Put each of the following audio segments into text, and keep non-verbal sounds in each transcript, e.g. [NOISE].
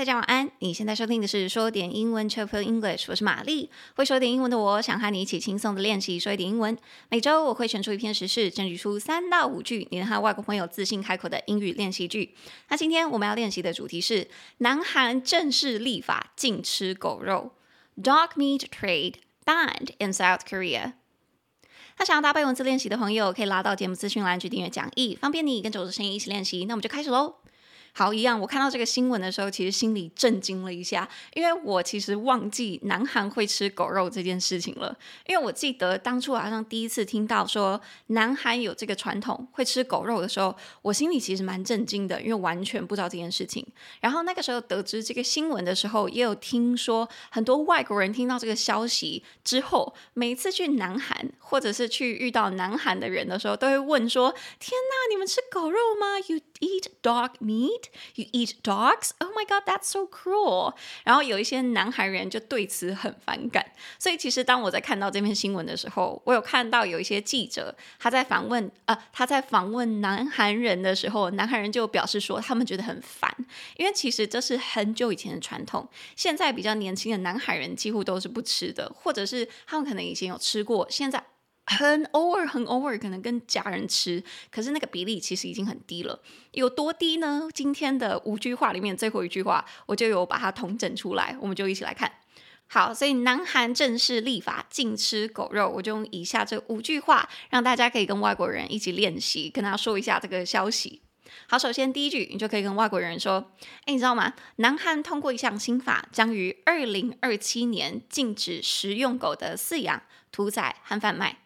大家晚安。你现在收听的是说点英文 Chill English，我是玛丽。会说点英文的我，想和你一起轻松的练习说一点英文。每周我会选出一篇时事，整理出三到五句你能和外国朋友自信开口的英语练习句。那今天我们要练习的主题是：南韩正式立法禁吃狗肉，Dog meat trade banned in South Korea。那想要搭配文字练习的朋友，可以拉到节目资讯栏去订阅讲义，方便你跟着我的声音一起练习。那我们就开始喽。好，一样。我看到这个新闻的时候，其实心里震惊了一下，因为我其实忘记南韩会吃狗肉这件事情了。因为我记得当初好像第一次听到说南韩有这个传统会吃狗肉的时候，我心里其实蛮震惊的，因为完全不知道这件事情。然后那个时候得知这个新闻的时候，也有听说很多外国人听到这个消息之后，每次去南韩或者是去遇到南韩的人的时候，都会问说：“天哪，你们吃狗肉吗有 eat dog meat？” You eat dogs? Oh my god, that's so cruel. 然后有一些南韩人就对此很反感。所以其实当我在看到这篇新闻的时候，我有看到有一些记者他在访问呃他在访问南韩人的时候，南韩人就表示说他们觉得很烦，因为其实这是很久以前的传统，现在比较年轻的南韩人几乎都是不吃的，或者是他们可能以前有吃过，现在。很偶尔，很偶尔，可能跟家人吃，可是那个比例其实已经很低了。有多低呢？今天的五句话里面最后一句话，我就有把它统整出来，我们就一起来看。好，所以南韩正式立法禁吃狗肉，我就用以下这五句话，让大家可以跟外国人一起练习，跟他说一下这个消息。好，首先第一句，你就可以跟外国人说：“哎，你知道吗？南韩通过一项新法，将于二零二七年禁止食用狗的饲养、屠宰和贩卖。”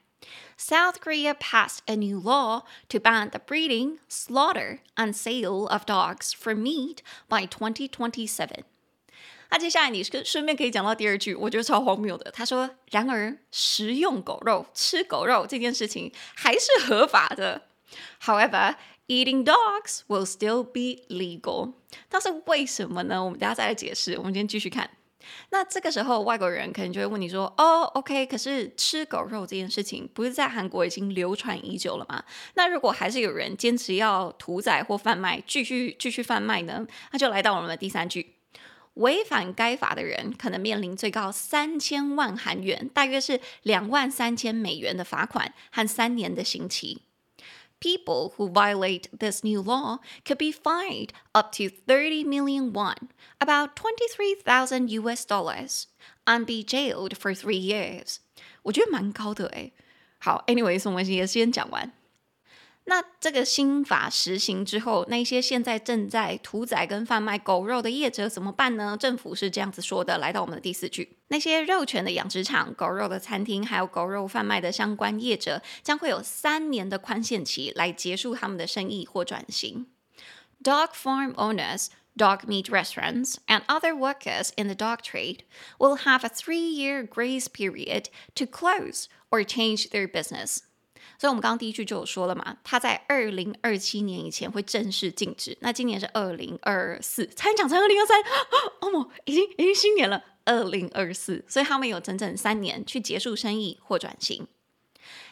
South Korea passed a new law to ban the breeding, slaughter, and sale of dogs for meat by 2027。那接下来你顺便可以讲到第二句，我觉得超荒谬的。他说：“然而，食用狗肉、吃狗肉这件事情还是合法的。However, eating dogs will still be legal。”但是为什么呢？我们等下再来解释。我们今天继续看。 那这个时候，外国人可能就会问你说：“哦，OK，可是吃狗肉这件事情不是在韩国已经流传已久了吗？那如果还是有人坚持要屠宰或贩卖，继续继续贩卖呢？那就来到我们的第三句：违反该法的人可能面临最高三千万韩元，大约是两万三千美元的罚款和三年的刑期。” People who violate this new law could be fined up to 30 million won, about 23,000 US dollars, and be jailed for three years. 我觉得蛮高的诶。好，anyways，我们也先讲完。 那这个新法实行之后，那些现在正在屠宰跟贩卖狗肉的业者怎么办呢？政府是这样子说的，来到我们的第四句：那些肉犬的养殖场、狗肉的餐厅，还有狗肉贩卖的相关业者，将会有三年的宽限期来结束他们的生意或转型。Dog farm owners, dog meat restaurants, and other workers in the dog trade will have a three-year grace period to close or change their business. 所以，我们刚刚第一句就有说了嘛，它在二零二七年以前会正式禁止。那今年是二零二四，才讲成二零二三，哦，已经已经新年了，二零二四，所以他们有整整三年去结束生意或转型。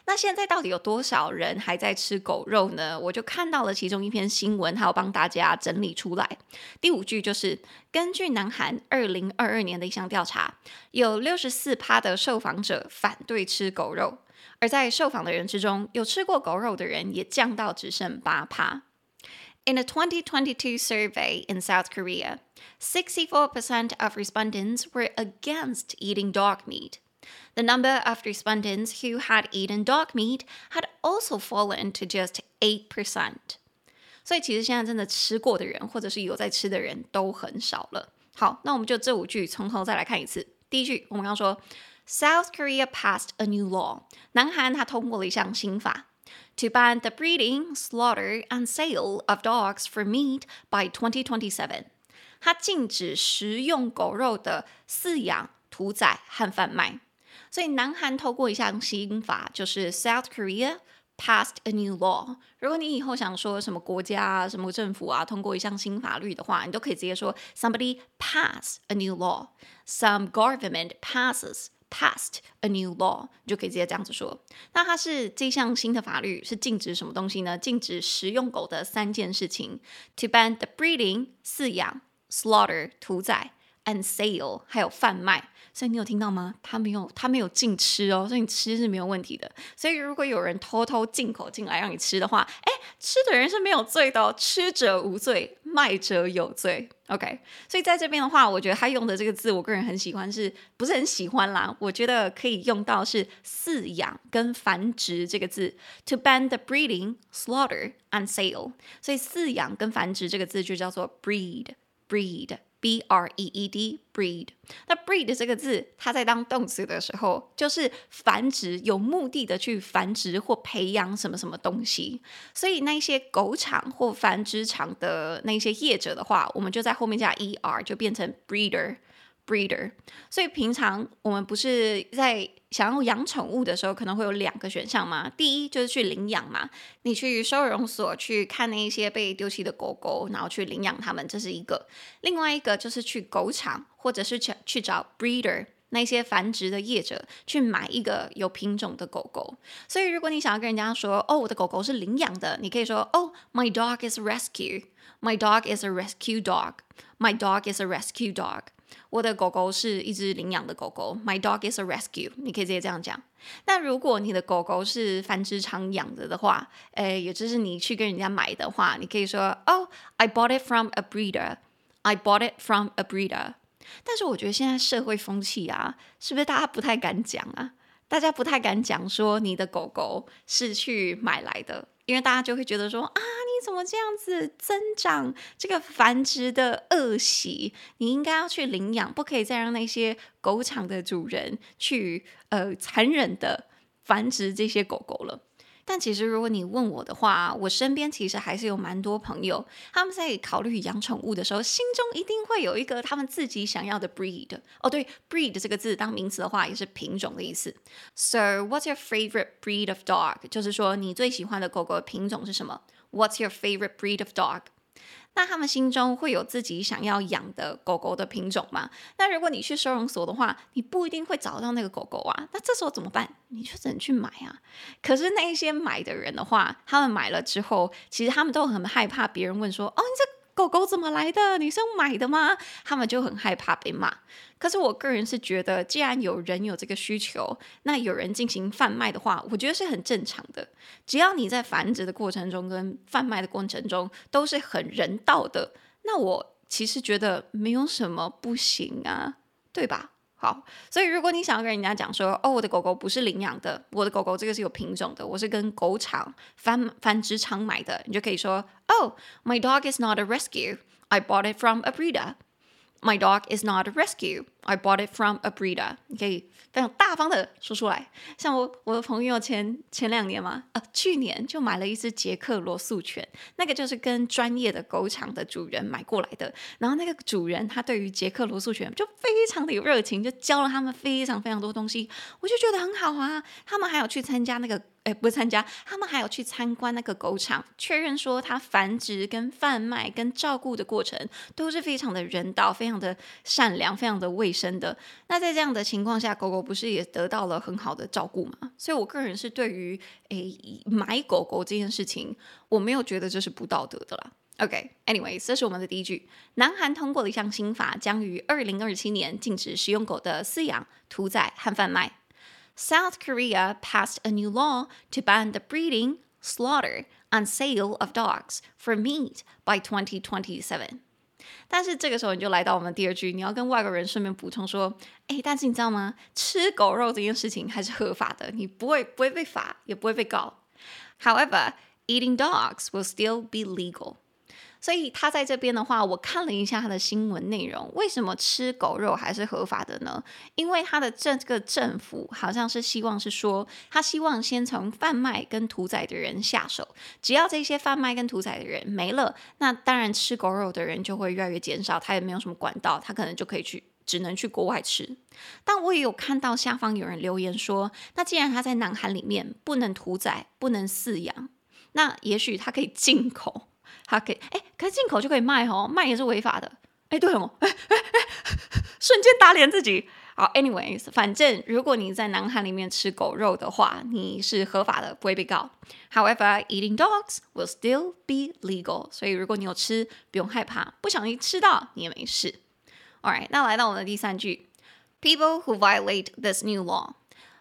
那现在到底有多少人还在吃狗肉呢？我就看到了其中一篇新闻，还有帮大家整理出来。第五句就是根据南韩二零二二年的一项调查，有六十四趴的受访者反对吃狗肉。而在受访的人之中，有吃过狗肉的人也降到只剩八趴。In a 2022 survey in South Korea, 64% of respondents were against eating dog meat. The number of respondents who had eaten dog meat had also fallen to just 8%. 所以其实现在真的吃过的人，或者是有在吃的人都很少了。好，那我们就这五句从头再来看一次。第一句，我们刚刚说。 South Korea passed a new law. 南韩它通过了一项新法，to ban the breeding, slaughter, and sale of dogs for meat by 2027. 它禁止食用狗肉的饲养、屠宰和贩卖。所以南韩透过一项新法，就是 South Korea passed a new law。如果你以后想说什么国家啊、什么政府啊通过一项新法律的话，你都可以直接说 somebody pass a new law. Some government passes. Passed a new law，你就可以直接这样子说。那它是这项新的法律是禁止什么东西呢？禁止食用狗的三件事情：to ban the breeding，饲养 slaughter 屠宰，and sale 还有贩卖。所以你有听到吗？他没有，他没有禁吃哦，所以你吃是没有问题的。所以如果有人偷偷进口进来让你吃的话，哎，吃的人是没有罪的哦，吃者无罪，卖者有罪。OK，所以在这边的话，我觉得他用的这个字，我个人很喜欢是，不是很喜欢啦？我觉得可以用到是饲养跟繁殖这个字，to ban the breeding, slaughter and sale。所以饲养跟繁殖这个字就叫做 breed，breed。B R E E D breed，那 breed 这个字，它在当动词的时候，就是繁殖，有目的的去繁殖或培养什么什么东西。所以那些狗场或繁殖场的那些业者的话，我们就在后面加 E R，就变成 breeder。breeder，所以平常我们不是在想要养宠物的时候，可能会有两个选项嘛。第一就是去领养嘛，你去收容所去看那一些被丢弃的狗狗，然后去领养它们，这是一个。另外一个就是去狗场，或者是去去找 breeder 那些繁殖的业者去买一个有品种的狗狗。所以如果你想要跟人家说，哦，我的狗狗是领养的，你可以说，哦，my dog is rescue. My dog is a rescue dog. My dog is a rescue dog. 我的狗狗是一只领养的狗狗，My dog is a rescue。你可以直接这样讲。那如果你的狗狗是繁殖场养着的话，诶，也就是你去跟人家买的话，你可以说，Oh, I bought it from a breeder. I bought it from a breeder。但是我觉得现在社会风气啊，是不是大家不太敢讲啊？大家不太敢讲说你的狗狗是去买来的，因为大家就会觉得说啊。你怎么这样子增长这个繁殖的恶习？你应该要去领养，不可以再让那些狗场的主人去呃残忍的繁殖这些狗狗了。但其实如果你问我的话，我身边其实还是有蛮多朋友，他们在考虑养宠物的时候，心中一定会有一个他们自己想要的 breed。哦，对，breed 这个字当名词的话，也是品种的意思。So what's your favorite breed of dog？就是说你最喜欢的狗狗的品种是什么？What's your favorite breed of dog？那他们心中会有自己想要养的狗狗的品种吗？那如果你去收容所的话，你不一定会找到那个狗狗啊。那这时候怎么办？你就只能去买啊。可是那些买的人的话，他们买了之后，其实他们都很害怕别人问说：“哦，你这。”狗狗怎么来的？你是买的吗？他们就很害怕被骂。可是我个人是觉得，既然有人有这个需求，那有人进行贩卖的话，我觉得是很正常的。只要你在繁殖的过程中跟贩卖的过程中都是很人道的，那我其实觉得没有什么不行啊，对吧？好，所以如果你想要跟人家讲说，哦，我的狗狗不是领养的，我的狗狗这个是有品种的，我是跟狗场繁繁殖场买的，你就可以说，Oh, my dog is not a rescue. I bought it from a breeder. My dog is not a rescue. I bought it from a breeder. 你可以非常大方的说出来。像我我的朋友前前两年嘛，呃，去年就买了一只捷克罗素犬，那个就是跟专业的狗场的主人买过来的。然后那个主人他对于捷克罗素犬就非常的有热情，就教了他们非常非常多东西，我就觉得很好啊。他们还有去参加那个。哎，不参加，他们还有去参观那个狗场，确认说它繁殖、跟贩卖、跟照顾的过程都是非常的人道、非常的善良、非常的卫生的。那在这样的情况下，狗狗不是也得到了很好的照顾吗？所以我个人是对于诶买狗狗这件事情，我没有觉得这是不道德的啦。OK，anyways，这是我们的第一句。南韩通过了一项新法，将于二零二七年禁止食用狗的饲养、屠宰和贩卖。South Korea passed a new law to ban the breeding, slaughter, and sale of dogs for meat by 2027。但是这个时候你就来到我们第二句，你要跟外国人顺便补充说，哎，但是你知道吗？吃狗肉这件事情还是合法的，你不会不会被罚，也不会被告。However, eating dogs will still be legal. 所以他在这边的话，我看了一下他的新闻内容，为什么吃狗肉还是合法的呢？因为他的这个政府好像是希望是说，他希望先从贩卖跟屠宰的人下手，只要这些贩卖跟屠宰的人没了，那当然吃狗肉的人就会越来越减少，他也没有什么管道，他可能就可以去，只能去国外吃。但我也有看到下方有人留言说，那既然他在南韩里面不能屠宰、不能饲养，那也许他可以进口。它可以，哎，可是进口就可以卖哦，卖也是违法的，哎，对哦，哎哎哎，瞬间打脸自己。好，anyways，反正如果你在南韩里面吃狗肉的话，你是合法的，不会被告。However, eating dogs will still be legal。所以如果你有吃，不用害怕，不小心吃到你也没事。Alright，那来到我们的第三句，People who violate this new law，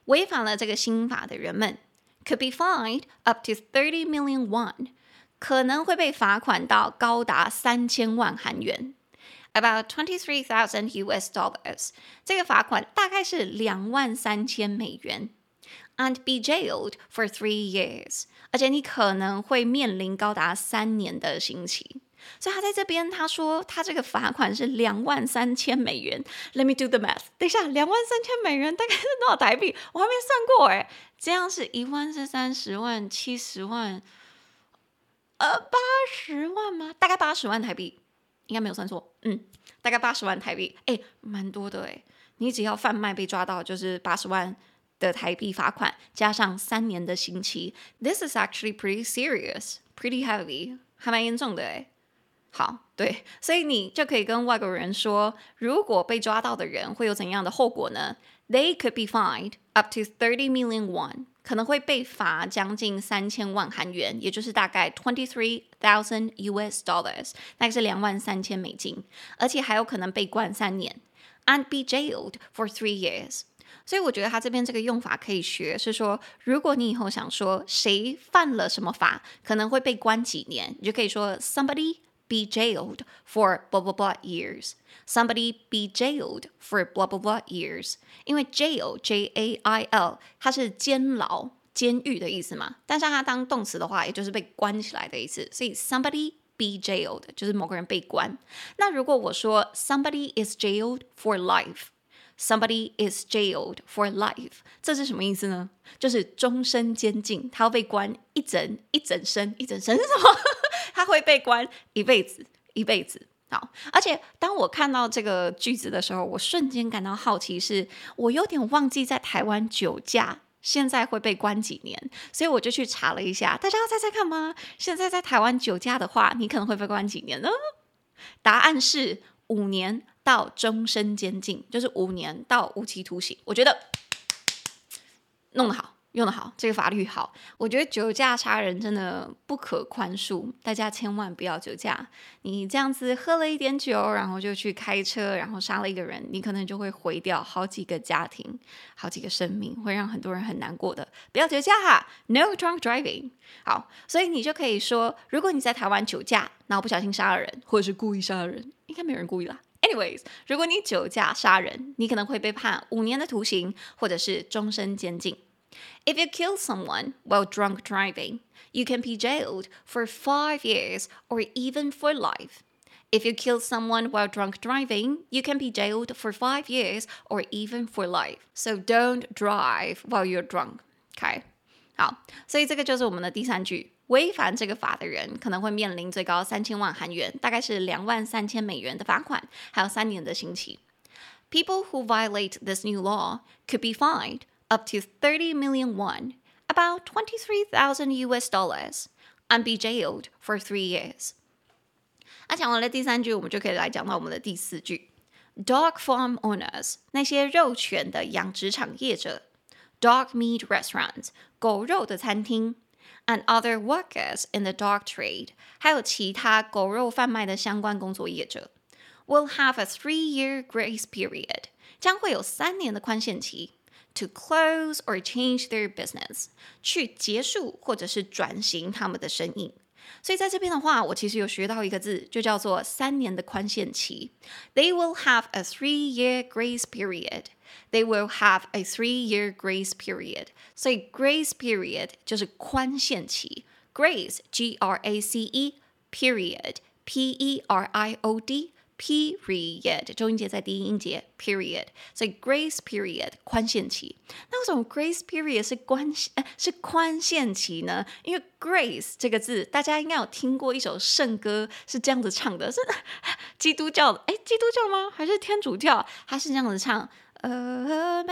违反了这个新法的人们，could be fined up to thirty million won，可能会被罚款到高达三千万韩元。About twenty-three thousand US dollars，这个罚款大概是两万三千美元，and be jailed for three years，而且你可能会面临高达三年的刑期。所以他在这边他说他这个罚款是两万三千美元。Let me do the math。等一下，两万三千美元大概是多少台币？我还没算过哎。这样是一万是三十万，七十万，呃，八十万吗？大概八十万台币。应该没有算错，嗯，大概八十万台币，哎，蛮多的哎。你只要贩卖被抓到，就是八十万的台币罚款，加上三年的刑期。This is actually pretty serious, pretty heavy，还蛮严重的哎。好，对，所以你就可以跟外国人说，如果被抓到的人会有怎样的后果呢？They could be fined up to thirty million won。可能会被罚将近三千万韩元，也就是大概 twenty three thousand US dollars，大概是两万三千美金，而且还有可能被关三年，and be jailed for three years。所以我觉得他这边这个用法可以学，是说如果你以后想说谁犯了什么法，可能会被关几年，你就可以说 somebody be jailed for blah blah blah years。Somebody be jailed for blah blah blah years，因为 jail J A I L 它是监牢、监狱的意思嘛，但是它当动词的话，也就是被关起来的意思。所以 somebody be jailed 就是某个人被关。那如果我说 somebody is jailed for life，somebody is jailed for life，这是什么意思呢？就是终身监禁，他要被关一整一整生，一整生是什么？ 他会被关一辈子，一辈子。好，而且当我看到这个句子的时候，我瞬间感到好奇是，我有点忘记在台湾酒驾现在会被关几年，所以我就去查了一下，大家要猜猜看吗？现在在台湾酒驾的话，你可能会被关几年呢？答案是五年到终身监禁，就是五年到无期徒刑。我觉得弄得好。用得好，这个法律好。我觉得酒驾杀人真的不可宽恕，大家千万不要酒驾。你这样子喝了一点酒，然后就去开车，然后杀了一个人，你可能就会毁掉好几个家庭、好几个生命，会让很多人很难过的。不要酒驾哈，No drunk driving。好，所以你就可以说，如果你在台湾酒驾，然后不小心杀了人，或者是故意杀了人，应该没有人故意啦。Anyways，如果你酒驾杀人，你可能会被判五年的徒刑，或者是终身监禁。If you kill someone while drunk driving, you can be jailed for five years or even for life. If you kill someone while drunk driving, you can be jailed for five years or even for life. So don't drive while you're drunk. Okay. 好，所以这个就是我们的第三句。违反这个法的人可能会面临最高三千万韩元，大概是两万三千美元的罚款，还有三年的刑期。People who violate this new law could be fined up to 30 million won, about 23,000 US dollars, and be jailed for three years. 那讲完了第三句，我们就可以来讲到我们的第四句。Dog farm owners，那些肉犬的养殖场业者；dog meat restaurants，狗肉的餐厅；and other workers in the dog trade，还有其他狗肉贩卖的相关工作业者，will have a three-year grace period，将会有三年的宽限期。 To close or change their business，去结束或者是转型他们的生意。所以在这边的话，我其实有学到一个字，就叫做三年的宽限期。They will have a three-year grace period. They will have a three-year grace period. 所以 grace period 就是宽限期。Grace, G-R-A-C-E, period, P-E-R-I-O-D。 Period 重音节在第一音节 period，所以 grace period 宽限期。那为什么 grace period 是宽呃是宽限期呢？因为 grace 这个字，大家应该有听过一首圣歌是这样子唱的，是基督教的，哎，基督教吗？还是天主教？他是这样子唱，Amazing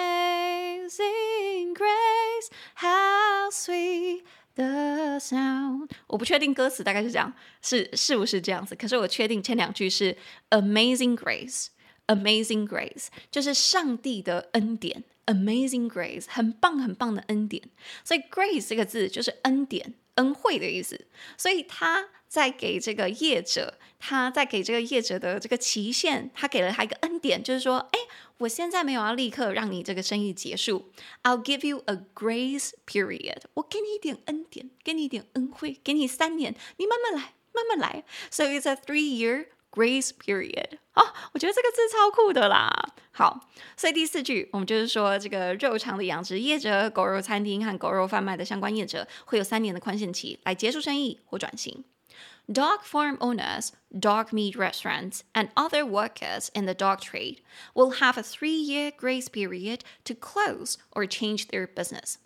Grace, how sweet。The sound，我不确定歌词大概是这样，是是不是这样子？可是我确定前两句是 Amazing Grace, Amazing Grace，就是上帝的恩典。Amazing Grace，很棒很棒的恩典。所以 Grace 这个字就是恩典、恩惠的意思。所以他在给这个业者，他在给这个业者的这个期限，他给了他一个恩典，就是说，哎，我现在没有要立刻让你这个生意结束。I'll give you a grace period，我给你一点恩典，给你一点恩惠，给你三年，你慢慢来，慢慢来。So it's a three-year Grace period 哦，我觉得这个字超酷的啦。好，所以第四句我们就是说，这个肉场的养殖业者、狗肉餐厅和狗肉贩卖的相关业者会有三年的宽限期来结束生意或转型。Dog farm owners, dog meat restaurants, and other workers in the dog trade will have a three-year grace period to close or change their business.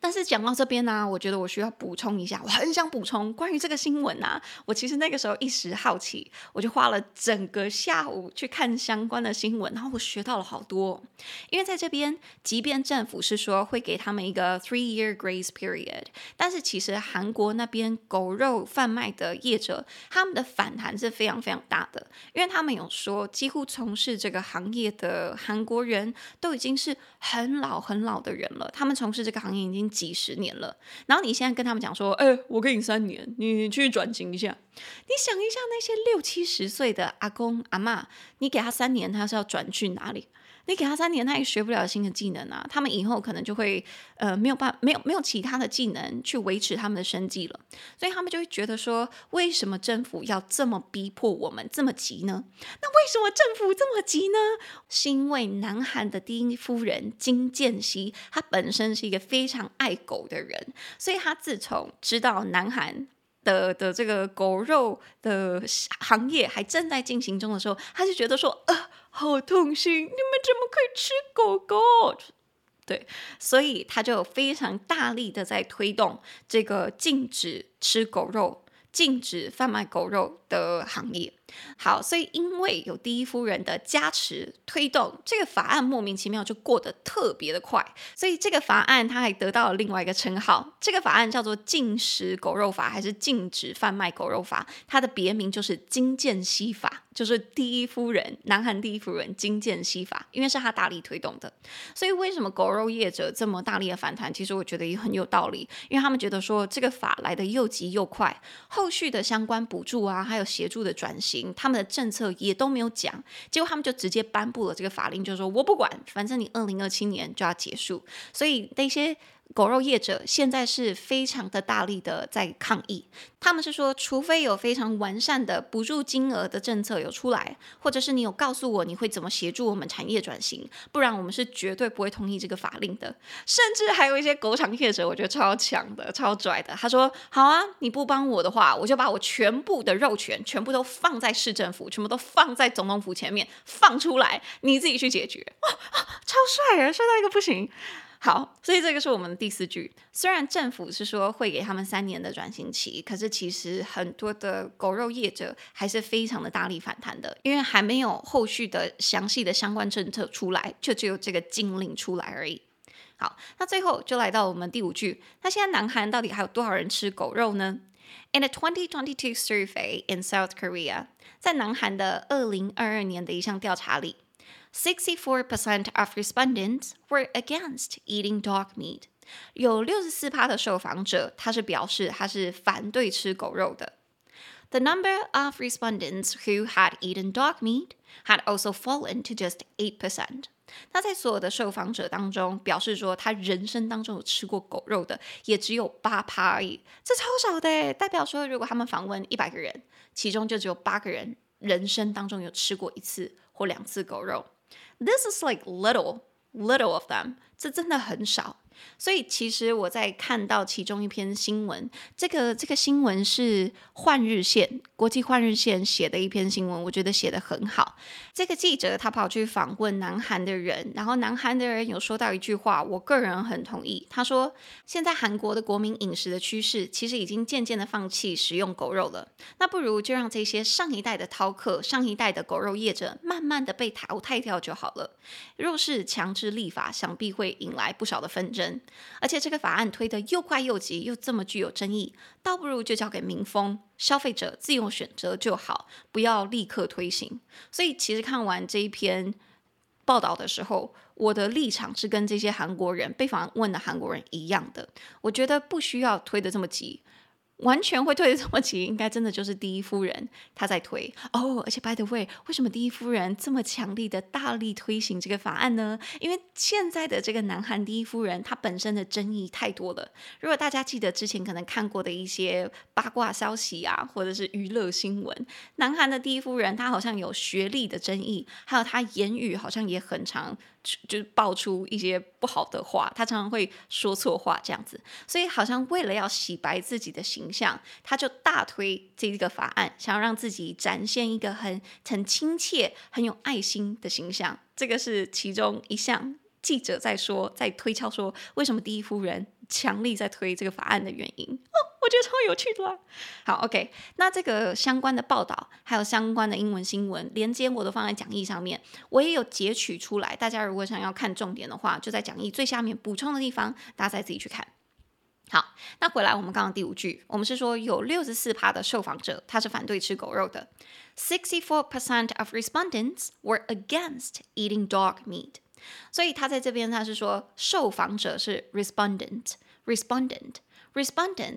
但是讲到这边呢、我觉得我需要补充一下，我很想补充关于这个新闻啊。我其实那个时候一时好奇，我就花了整个下午去看相关的新闻，然后我学到了好多。因为在这边，即便政府是说会给他们一个 three-year grace period，但是其实韩国那边狗肉贩卖的业者，他们的反弹是非常非常大的，因为他们有说，几乎从事这个行业的韩国人都已经是很老很老的人了，他们从事这个行业。已经几十年了，然后你现在跟他们讲说，哎，我给你三年，你去转型一下。你想一下，那些六七十岁的阿公阿妈，你给他三年，他是要转去哪里？你给他三年，他也学不了新的技能啊！他们以后可能就会呃没有办没有没有其他的技能去维持他们的生计了，所以他们就会觉得说，为什么政府要这么逼迫我们这么急呢？那为什么政府这么急呢？是因为南韩的第一夫人金建熙，她本身是一个非常爱狗的人，所以她自从知道南韩的的这个狗肉的行业还正在进行中的时候，她就觉得说，呃。好痛心！你们怎么可以吃狗狗？对，所以他就非常大力的在推动这个禁止吃狗肉、禁止贩卖狗肉的行业。好，所以因为有第一夫人的加持推动，这个法案莫名其妙就过得特别的快。所以这个法案它还得到了另外一个称号，这个法案叫做《禁食狗肉法》还是《禁止贩卖狗肉法》？它的别名就是金建熙法。就是第一夫人，南韩第一夫人金建熙法，因为是他大力推动的，所以为什么狗肉业者这么大力的反弹？其实我觉得也很有道理，因为他们觉得说这个法来得又急又快，后续的相关补助啊，还有协助的转型，他们的政策也都没有讲，结果他们就直接颁布了这个法令，就是说我不管，反正你二零二七年就要结束，所以那些。狗肉业者现在是非常的大力的在抗议，他们是说，除非有非常完善的补助金额的政策有出来，或者是你有告诉我你会怎么协助我们产业转型，不然我们是绝对不会同意这个法令的。甚至还有一些狗场业者，我觉得超强的、超拽的，他说：“好啊，你不帮我的话，我就把我全部的肉权全部都放在市政府，全部都放在总统府前面放出来，你自己去解决。”哇，超帅啊，帅到一个不行。好，所以这个是我们的第四句。虽然政府是说会给他们三年的转型期，可是其实很多的狗肉业者还是非常的大力反弹的，因为还没有后续的详细的相关政策出来，就只有这个禁令出来而已。好，那最后就来到我们第五句。那现在南韩到底还有多少人吃狗肉呢？In a 2022 survey in South Korea，在南韩的二零二二年的一项调查里。Sixty-four percent of respondents were against eating dog meat。有六十四趴的受访者，他是表示他是反对吃狗肉的。The number of respondents who had eaten dog meat had also fallen to just eight percent。那在所有的受访者当中，表示说他人生当中有吃过狗肉的，也只有八趴而已，这超少的。代表说，如果他们访问一百个人，其中就只有八个人人生当中有吃过一次或两次狗肉。 This is like little, little of them. 这真的很少。 所以其实我在看到其中一篇新闻，这个这个新闻是换日线国际换日线写的一篇新闻，我觉得写得很好。这个记者他跑去访问南韩的人，然后南韩的人有说到一句话，我个人很同意。他说，现在韩国的国民饮食的趋势其实已经渐渐的放弃食用狗肉了，那不如就让这些上一代的饕客、上一代的狗肉业者慢慢的被淘汰掉就好了。若是强制立法，想必会引来不少的纷争。而且这个法案推得又快又急，又这么具有争议，倒不如就交给民风、消费者自由选择就好，不要立刻推行。所以，其实看完这一篇报道的时候，我的立场是跟这些韩国人被访问的韩国人一样的，我觉得不需要推得这么急。完全会推的这么急，应该真的就是第一夫人她在推哦。而且，by the way，为什么第一夫人这么强力的大力推行这个法案呢？因为现在的这个南韩第一夫人她本身的争议太多了。如果大家记得之前可能看过的一些八卦消息啊，或者是娱乐新闻，南韩的第一夫人她好像有学历的争议，还有她言语好像也很常。就是爆出一些不好的话，他常常会说错话这样子，所以好像为了要洗白自己的形象，他就大推这个法案，想要让自己展现一个很很亲切、很有爱心的形象。这个是其中一项记者在说，在推敲说为什么第一夫人强力在推这个法案的原因。我觉得超有趣的啦。好，OK，那这个相关的报道还有相关的英文新闻连接我都放在讲义上面，我也有截取出来。大家如果想要看重点的话，就在讲义最下面补充的地方，大家再自己去看。好，那回来我们刚刚第五句，我们是说有六十四趴的受访者他是反对吃狗肉的，sixty-four percent of respondents were against eating dog meat。所以他在这边他是说受访者是 respondent，respondent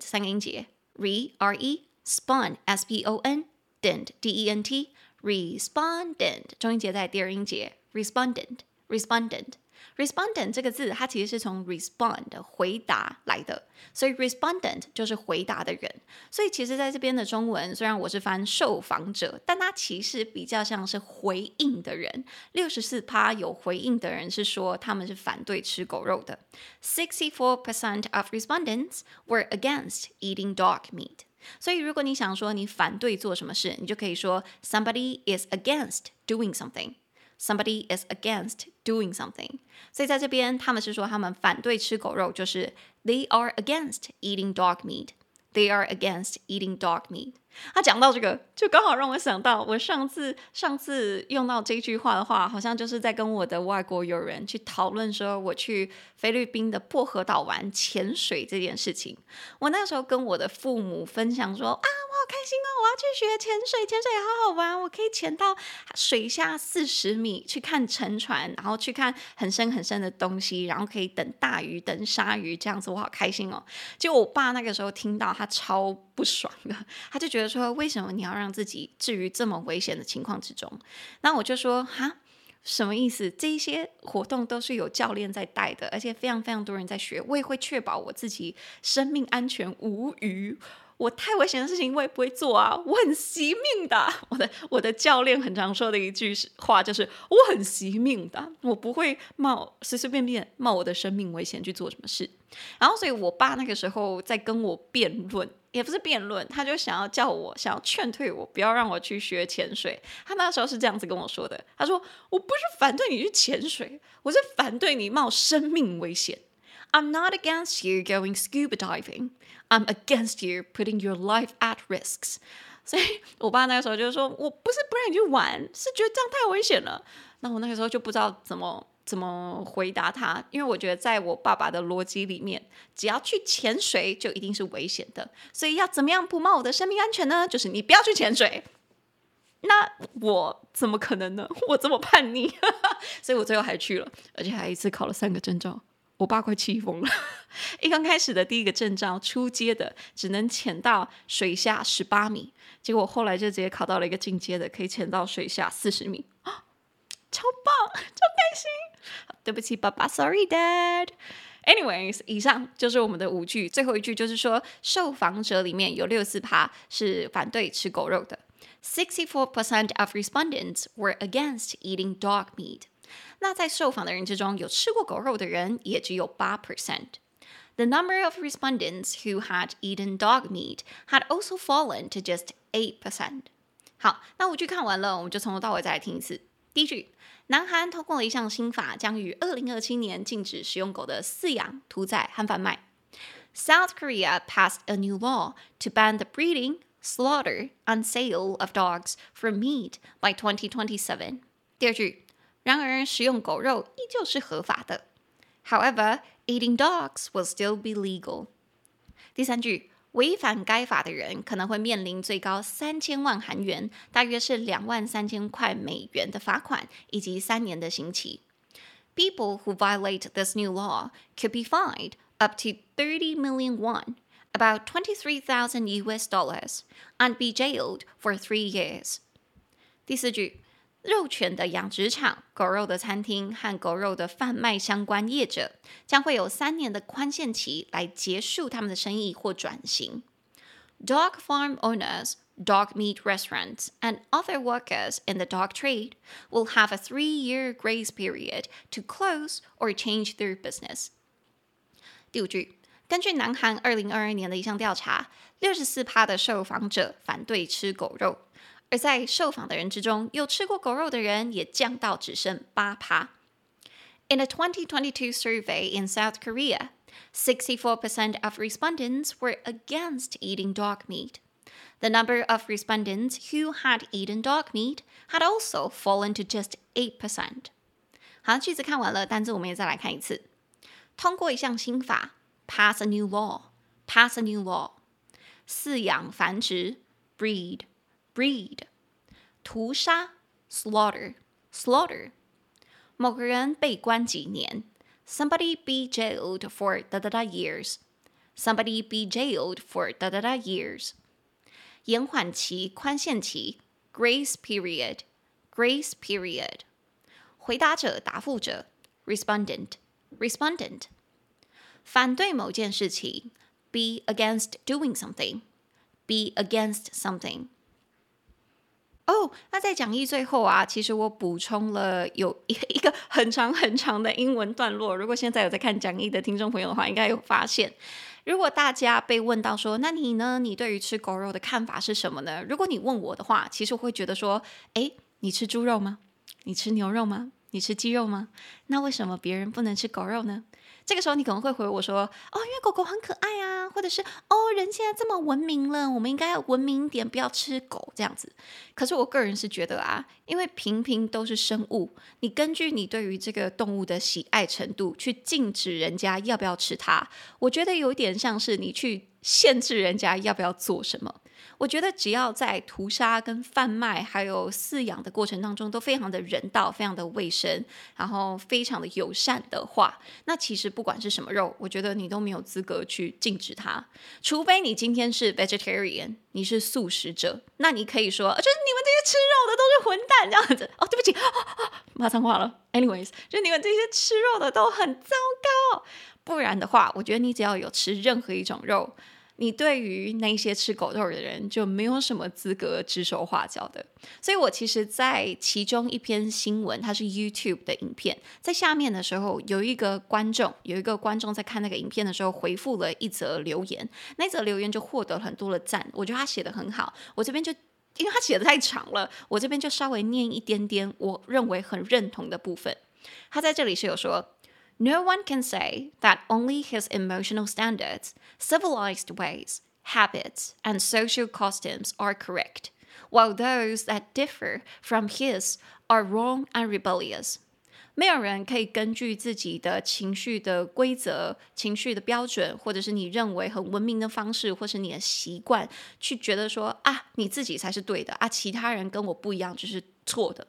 三个音节，re r e spon s p o n dent d e n t respondent 中音节在第二音节，respondent respondent。 Respondent 这个字，它其实是从 respond 回答来的，所以 respondent 就是回答的人。所以其实在这边的中文，虽然我是翻受访者，但它其实比较像是回应的人。六十四趴有回应的人是说他们是反对吃狗肉的。Sixty-four percent of respondents were against eating dog meat。所以如果你想说你反对做什么事，你就可以说 somebody is against doing something。Somebody is against doing something，所以在这边他们是说他们反对吃狗肉，就是 they are against eating dog meat。They are against eating dog meat。 他讲到这个，就刚好让我想到，我上次上次用到这句话的话，好像就是在跟我的外国友人去讨论说，我去菲律宾的薄荷岛玩潜水这件事情。我那时候跟我的父母分享说啊。我好开心哦！我要去学潜水，潜水也好好玩。我可以潜到水下四十米去看沉船，然后去看很深很深的东西，然后可以等大鱼、等鲨鱼这样子，我好开心哦！结果我爸那个时候听到，他超不爽的，他就觉得说：为什么你要让自己置于这么危险的情况之中？那我就说：哈，什么意思？这些活动都是有教练在带的，而且非常非常多人在学，我也会确保我自己生命安全无虞。我太危险的事情我也不会做啊！我很惜命的。[LAUGHS] 我的我的教练很常说的一句话就是：我很惜命的，我不会冒随随便便冒我的生命危险去做什么事。然后，所以我爸那个时候在跟我辩论，也不是辩论，他就想要叫我，想要劝退我，不要让我去学潜水。他那时候是这样子跟我说的：他说，我不是反对你去潜水，我是反对你冒生命危险。I'm not against you going scuba diving. I'm against you putting your life at risks. 所以我爸那个时候就说：“我不是不让你去玩，是觉得这样太危险了。”那我那个时候就不知道怎么怎么回答他，因为我觉得在我爸爸的逻辑里面，只要去潜水就一定是危险的。所以要怎么样不冒我的生命安全呢？就是你不要去潜水。那我怎么可能呢？我这么叛逆，[LAUGHS] 所以我最后还去了，而且还一次考了三个证照。我爸快气疯了！[LAUGHS] 一刚开始的第一个证照，初阶的只能潜到水下十八米，结果后来就直接考到了一个进阶的，可以潜到水下四十米，超棒，超开心！对不起，爸爸，Sorry, [LAUGHS] Dad。Anyways，以上就是我们的五句，最后一句就是说，受访者里面有六四趴是反对吃狗肉的，Sixty-four percent of respondents were against eating dog meat。那在受访的人之中，有吃过狗肉的人也只有八 percent。The number of respondents who had eaten dog meat had also fallen to just eight percent。好，那五句看完了，我们就从头到尾再来听一次。第一句， 南韩通过了一项新法，将于二零二七年禁止食用狗的饲养、屠宰和贩卖。South Korea passed a new law to ban the breeding, slaughter, and sale of dogs for meat by 2027。第二句。然而，食用狗肉依旧是合法的。However, eating dogs will still be legal。第三句，违反该法的人可能会面临最高三千万韩元，大约是两万三千块美元的罚款，以及三年的刑期。People who violate this new law could be fined up to 30 million won, about 23,000 US dollars, and be jailed for three years。第四句。 肉犬的养殖场、狗肉的餐厅和狗肉的贩卖相关业者将会有三年的宽限期来结束他们的生意或转型。Dog farm owners, dog meat restaurants, and other workers in the dog trade will have a three-year grace period to close or change their business. 第五句，根据南韩二零二二年的一项调查，六十四趴的受访者反对吃狗肉。 而在受访的人之中，有吃过狗肉的人也降到只剩八趴。In a 2022 survey in South Korea, 64% of respondents were against eating dog meat. The number of respondents who had eaten dog meat had also fallen to just 8%. 好，句子看完了，单字我们也再来看一次。通过一项新法，pass a new law，pass a new law。饲养繁殖，breed。 breed，屠杀，slaughter，slaughter。Slaughter, 某个人被关几年，somebody be jailed for da da da years。somebody be jailed for da da da years。延缓期、宽限期，grace period，grace period。回答者、答复者，respondent，respondent。反对某件事情，be against doing something，be against something。 哦那在讲义最后啊，其实我补充了有一 [LAUGHS] 一个很长很长的英文段落。如果现在有在看讲义的听众朋友的话，应该有发现，如果大家被问到说，那你呢？你对于吃狗肉的看法是什么呢？如果你问我的话，其实我会觉得说，诶，你吃猪肉吗？你吃牛肉吗？你吃鸡肉吗？那为什么别人不能吃狗肉呢？这个时候你可能会回我说：“哦，因为狗狗很可爱啊，或者是哦，人现在这么文明了，我们应该文明一点，不要吃狗这样子。”可是我个人是觉得啊，因为平平都是生物，你根据你对于这个动物的喜爱程度去禁止人家要不要吃它，我觉得有点像是你去限制人家要不要做什么。我觉得只要在屠杀、跟贩卖还有饲养的过程当中都非常的人道、非常的卫生，然后非常的友善的话，那其实不管是什么肉，我觉得你都没有资格去禁止它，除非你今天是 vegetarian，你是素食者，那你可以说，就是你们这些吃肉的都是混蛋这样子。哦，对不起，骂脏话了。Anyways，就你们这些吃肉的都很糟糕，不然的话，我觉得你只要有吃任何一种肉。你对于那些吃狗肉的人就没有什么资格指手画脚的，所以我其实，在其中一篇新闻，它是 YouTube 的影片，在下面的时候，有一个观众，有一个观众在看那个影片的时候，回复了一则留言，那则留言就获得了很多的赞，我觉得他写得很好，我这边就因为他写的太长了，我这边就稍微念一点点我认为很认同的部分，他在这里是有说。No one can say that only his emotional standards, civilized ways, habits, and social customs are correct, while those that differ from his are wrong and rebellious. 没有人可以根据自己的情绪的规则、情绪的标准，或者是你认为很文明的方式，或是你的习惯，去觉得说啊，你自己才是对的啊，其他人跟我不一样就是错的。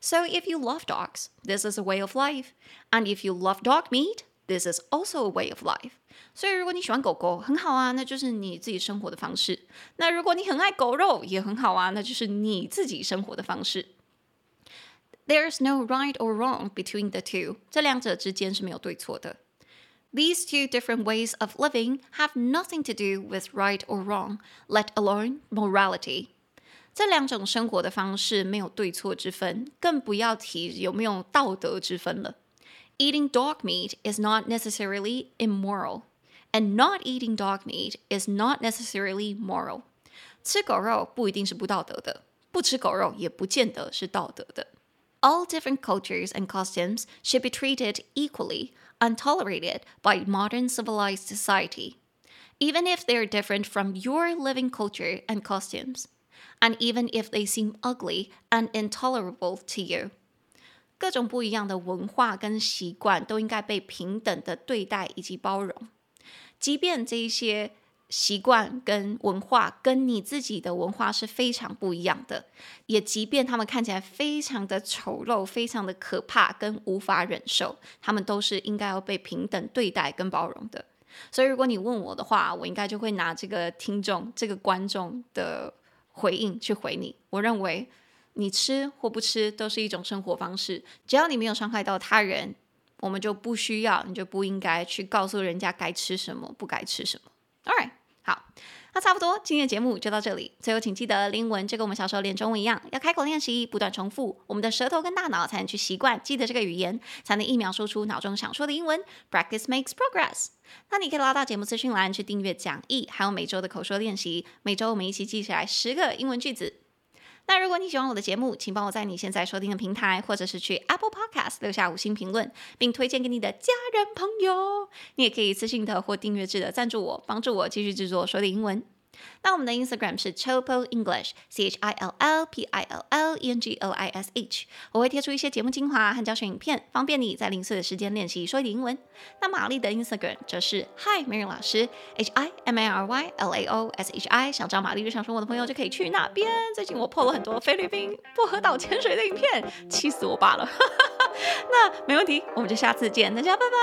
So if you love dogs, this is a way of life. And if you love dog meat, this is also a way of life. 所以如果你喜欢狗狗，很好啊，那就是你自己生活的方式。那如果你很爱狗肉，也很好啊，那就是你自己生活的方式。There's no right or wrong between the two. 这两者之间是没有对错的。These two different ways of living have nothing to do with right or wrong, let alone morality. 这两种生活的方式没有对错之分，更不要提有没有道德之分了。Eating dog meat is not necessarily immoral, and not eating dog meat is not necessarily moral. 吃狗肉不一定是不道德的，不吃狗肉也不见得是道德的。All different cultures and customs should be treated equally and tolerated by modern civilized society, even if they are different from your living culture and customs. And even if they seem ugly and intolerable to you，各种不一样的文化跟习惯都应该被平等的对待以及包容，即便这一些习惯跟文化跟你自己的文化是非常不一样的，也即便他们看起来非常的丑陋、非常的可怕跟无法忍受，他们都是应该要被平等对待跟包容的。所以，如果你问我的话，我应该就会拿这个听众、这个观众的回应去回你。我认为。你吃或不吃都是一种生活方式，只要你没有伤害到他人，我们就不需要，你就不应该去告诉人家该吃什么，不该吃什么。All right，好，那差不多，今天的节目就到这里。最后，请记得，英文就跟我们小时候练中文一样，要开口练习，不断重复，我们的舌头跟大脑才能去习惯记得这个语言，才能一秒说出脑中想说的英文。Practice makes progress。那你可以拉到节目资讯栏去订阅讲义，还有每周的口说练习。每周我们一起记起来十个英文句子。那如果你喜欢我的节目，请帮我在你现在收听的平台，或者是去 Apple Podcast 留下五星评论，并推荐给你的家人朋友。你也可以私信的或订阅制的赞助我，帮助我继续制作说点英文。那我们的 Instagram 是 Chopo English，C H I L L P I L L E N G O I S H。我会贴出一些节目精华和教学影片，方便你在零碎的时间练习说一点英文。那玛丽的 Instagram 则是 Hi Mary 老师，H I M A R Y L A O S H I。想找玛丽日常生活的朋友就可以去那边。最近我破了很多菲律宾薄荷岛潜水的影片，气死我爸了。[LAUGHS] 那没问题，我们就下次见，大家拜拜。